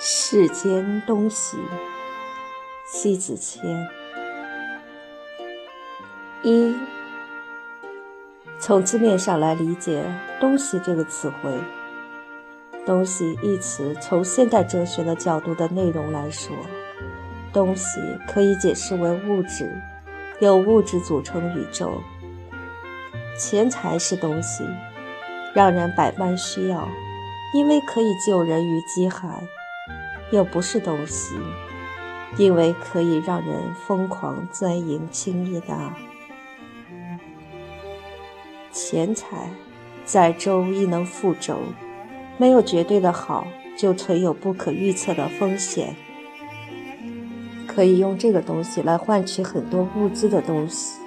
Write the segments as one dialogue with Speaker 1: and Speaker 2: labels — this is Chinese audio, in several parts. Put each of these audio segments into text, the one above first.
Speaker 1: 世间东西，西子谦。一，从字面上来理解“东西”这个词汇，“东西”一词从现代哲学的角度的内容来说，东西可以解释为物质，由物质组成宇宙。钱财是东西，让人百般需要，因为可以救人于饥寒。又不是东西，因为可以让人疯狂钻营轻易的钱财，在周亦能覆舟，没有绝对的好，就存有不可预测的风险。可以用这个东西来换取很多物资的东西，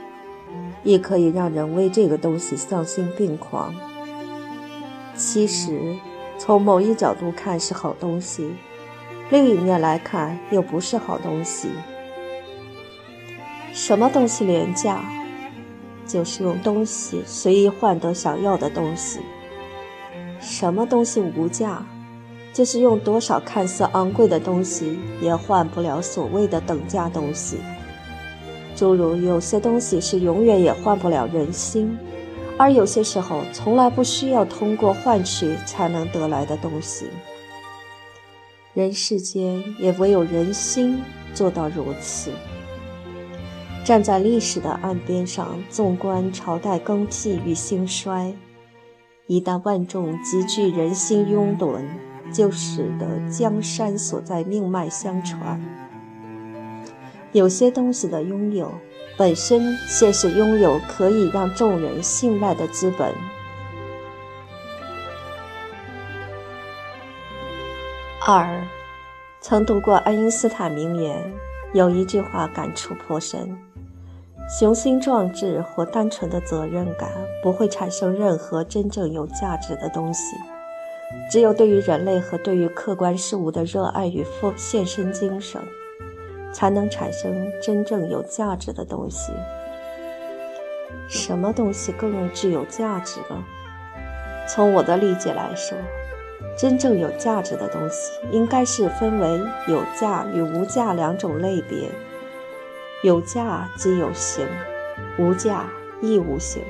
Speaker 1: 也可以让人为这个东西丧心病狂。其实，从某一角度看是好东西。另一面来看，又不是好东西。什么东西廉价？就是用东西随意换得想要的东西。什么东西无价？就是用多少看似昂贵的东西，也换不了所谓的等价东西。诸如有些东西是永远也换不了人心，而有些时候从来不需要通过换取才能得来的东西。人世间也唯有人心做到如此。站在历史的岸边上，纵观朝代更替与兴衰，一旦万众集聚，人心拥趸，就使得江山所在命脉相传。有些东西的拥有，本身先是拥有可以让众人信赖的资本。二，曾读过爱因斯坦名言，有一句话感触颇深：雄心壮志或单纯的责任感不会产生任何真正有价值的东西，只有对于人类和对于客观事物的热爱与奉献身精神，才能产生真正有价值的东西。什么东西更具有价值呢？从我的理解来说。真正有价值的东西，应该是分为有价与无价两种类别。有价即有形，无价亦无形。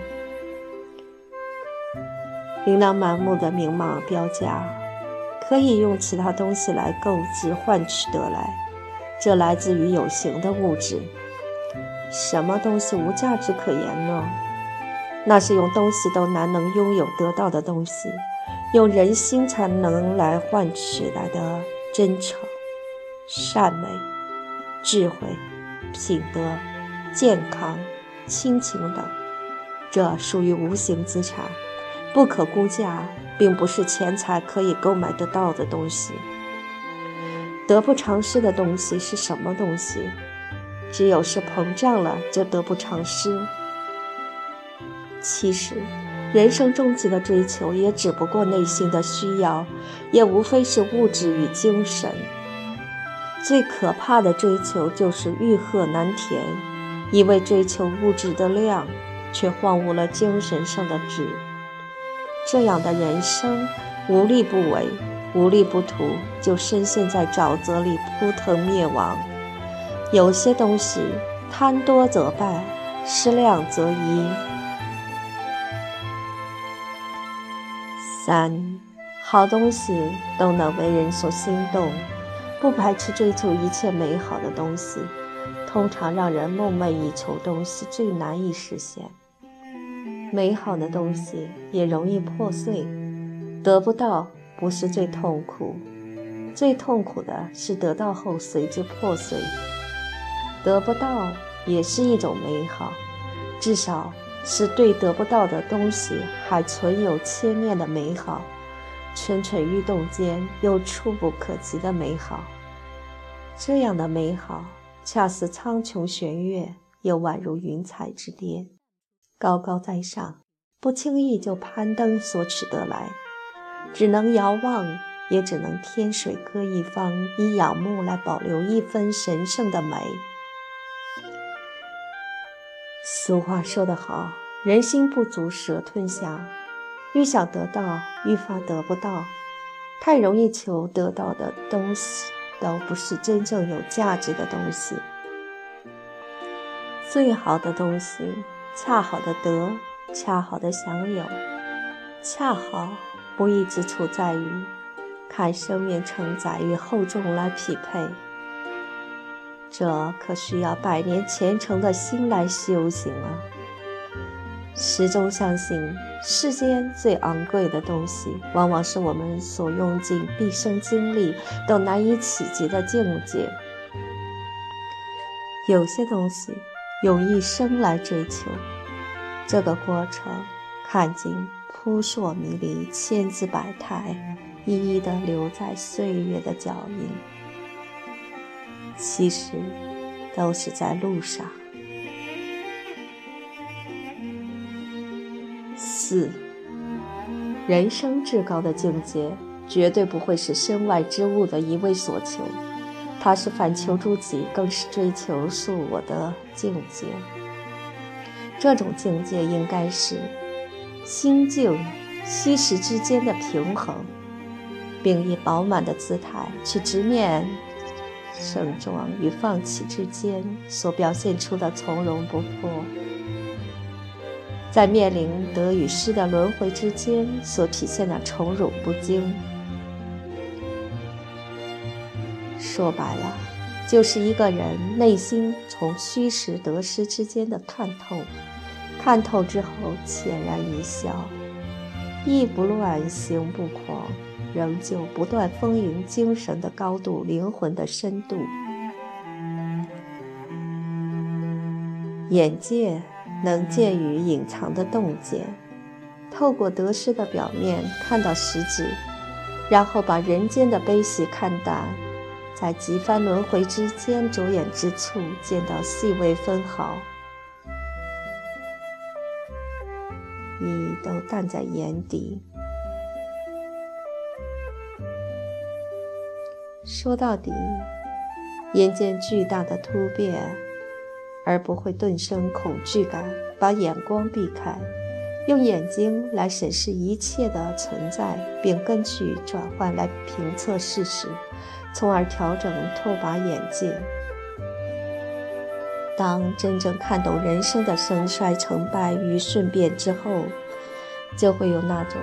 Speaker 1: 琳琅满目的明码标价，可以用其他东西来购置换取得来，这来自于有形的物质。什么东西无价值可言呢？那是用东西都难能拥有得到的东西。用人心才能来换取来的真诚、善美、智慧、品德、健康、亲情等，这属于无形资产，不可估价，并不是钱财可以购买得到的东西。得不偿失的东西是什么东西？只有是膨胀了，就得不偿失。其实。人生终极的追求，也只不过内心的需要，也无非是物质与精神。最可怕的追求就是欲壑难填，一味追求物质的量，却荒芜了精神上的质。这样的人生，无利不为，无利不图，就深陷在沼泽里扑腾灭亡。有些东西，贪多则败，失量则移。三，好东西都能为人所心动，不排斥追求一切美好的东西。通常让人梦寐以求东西最难以实现，美好的东西也容易破碎。得不到不是最痛苦，最痛苦的是得到后随之破碎。得不到也是一种美好，至少。是对得不到的东西还存有牵念的美好，蠢蠢欲动间又触不可及的美好。这样的美好，恰似苍穹玄月，又宛如云彩之巅，高高在上，不轻易就攀登所取得来，只能遥望，也只能天水各一方，以仰慕来保留一分神圣的美。俗话说得好，人心不足蛇吞象，愈想得到，愈发得不到。太容易求得到的东西，都不是真正有价值的东西。最好的东西，恰好的得，恰好的享有，恰好不易之处在于，看生命承载与厚重来匹配。这可需要百年虔诚的心来修行啊！始终相信，世间最昂贵的东西，往往是我们所用尽毕生精力都难以企及的境界。有些东西，用一生来追求，这个过程，看尽扑朔迷离、千姿百态，一一的留在岁月的脚印。其实，都是在路上。四，人生至高的境界，绝对不会是身外之物的一味所求，它是反求诸己，更是追求素我的境界。这种境界，应该是心境虚实之间的平衡，并以饱满的姿态去直面。盛装与放弃之间所表现出的从容不迫，在面临得与失的轮回之间所体现的宠辱不惊，说白了，就是一个人内心从虚实得失之间的看透。看透之后，浅然一笑，意不乱，行不狂。仍旧不断丰盈精神的高度，灵魂的深度。眼界能见于隐藏的洞见，透过得失的表面看到实质，然后把人间的悲喜看淡，在几番轮回之间着眼之处见到细微分毫，已都淡在眼底。说到底，眼见巨大的突变，而不会顿生恐惧感，把眼光避开，用眼睛来审视一切的存在，并根据转换来评测事实，从而调整拓跋眼界。当真正看懂人生的盛衰成败与顺变之后，就会有那种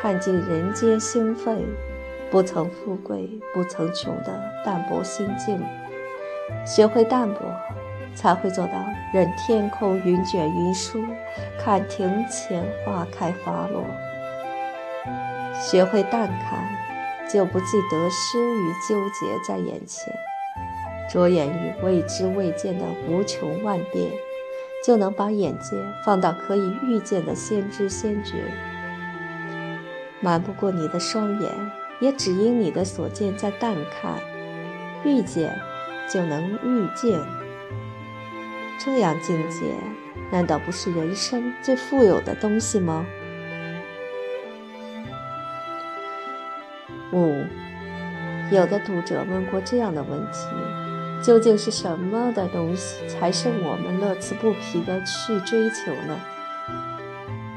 Speaker 1: 看尽人间兴废。不曾富贵，不曾穷的淡泊心境，学会淡泊，才会做到任天空云卷云舒，看庭前花开花落。学会淡看，就不计得失与纠结在眼前，着眼于未知未见的无穷万变，就能把眼界放到可以预见的先知先觉。瞒不过你的双眼。也只因你的所见在淡看，遇见就能遇见，这样境界难道不是人生最富有的东西吗？五，有的读者问过这样的问题：究竟是什么的东西才是我们乐此不疲的去追求呢？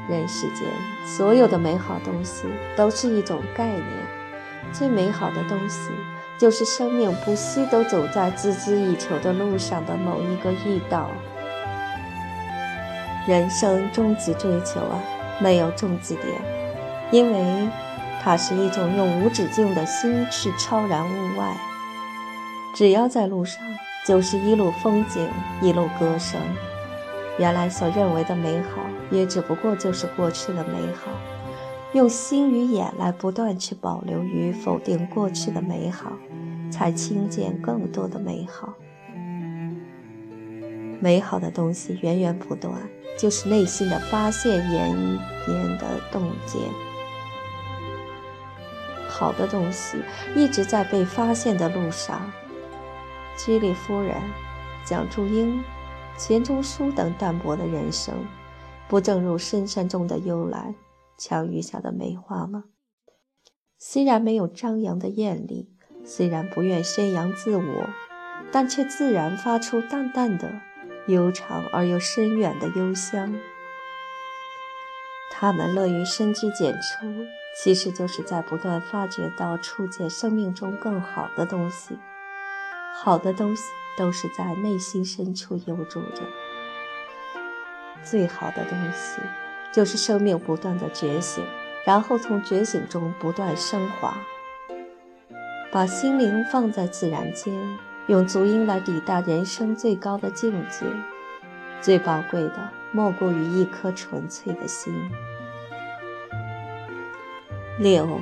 Speaker 1: 人世间所有的美好东西都是一种概念。最美好的东西，就是生命不息都走在孜孜以求的路上的某一个驿道。人生终极追求啊，没有终极点，因为它是一种用无止境的心去超然物外。只要在路上，就是一路风景，一路歌声。原来所认为的美好，也只不过就是过去的美好。用心与眼来不断去保留与否定过去的美好，才听见更多的美好。美好的东西源源不断，就是内心的发现，延延的洞见。好的东西一直在被发现的路上。居里夫人、蒋祝英、钱钟书等淡泊的人生，不正如深山中的幽兰？强余下的梅花吗？虽然没有张扬的艳丽，虽然不愿宣扬自我，但却自然发出淡淡的、悠长而又深远的幽香。他们乐于深居简出，其实就是在不断发掘到触见生命中更好的东西。好的东西都是在内心深处悠住着。最好的东西，就是生命不断的觉醒，然后从觉醒中不断升华。把心灵放在自然间，用足音来抵达人生最高的境界。最宝贵的，莫过于一颗纯粹的心。六，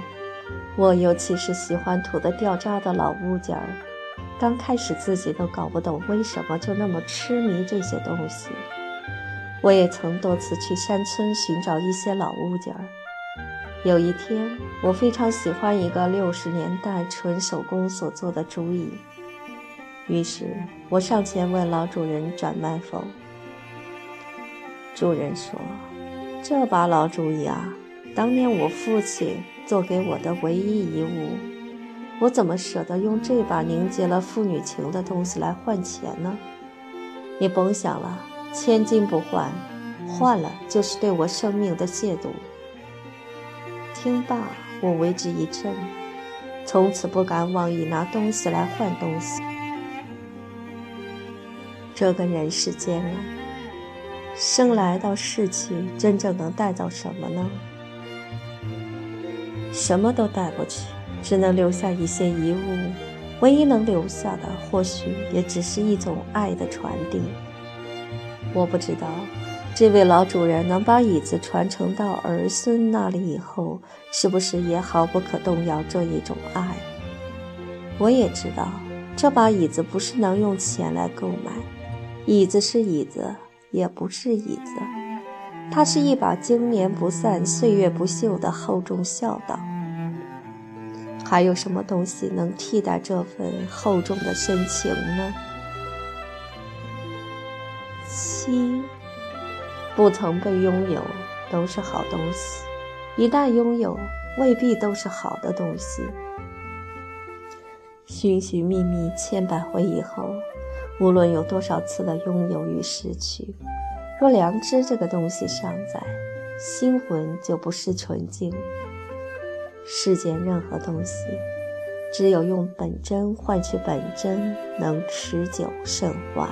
Speaker 1: 我尤其是喜欢土的掉渣的老物件儿。刚开始自己都搞不懂为什么就那么痴迷这些东西。我也曾多次去山村寻找一些老物件儿。有一天，我非常喜欢一个六十年代纯手工所做的竹椅，于是我上前问老主人转卖否。主人说：“这把老竹椅啊，当年我父亲做给我的唯一遗物，我怎么舍得用这把凝结了父女情的东西来换钱呢？你甭想了，千金不换，换了就是对我生命的亵渎。”听罢，我为之一震，从此不敢妄意拿东西来换东西。这个人世间啊，生来到世去，真正能带走什么呢？什么都带不去，只能留下一些遗物。唯一能留下的，或许也只是一种爱的传递。我不知道。这位老主人能把椅子传承到儿孙那里以后，是不是也毫不可动摇这一种爱？我也知道，这把椅子不是能用钱来购买，椅子是椅子，也不是椅子，它是一把经年不散、岁月不朽的厚重孝道。还有什么东西能替代这份厚重的深情呢？七。不曾被拥有都是好东西，一旦拥有，未必都是好的东西。寻寻觅觅千百回以后，无论有多少次的拥有与失去，若良知这个东西尚在，心魂就不失纯净。世间任何东西，只有用本真换取本真，能持久甚欢。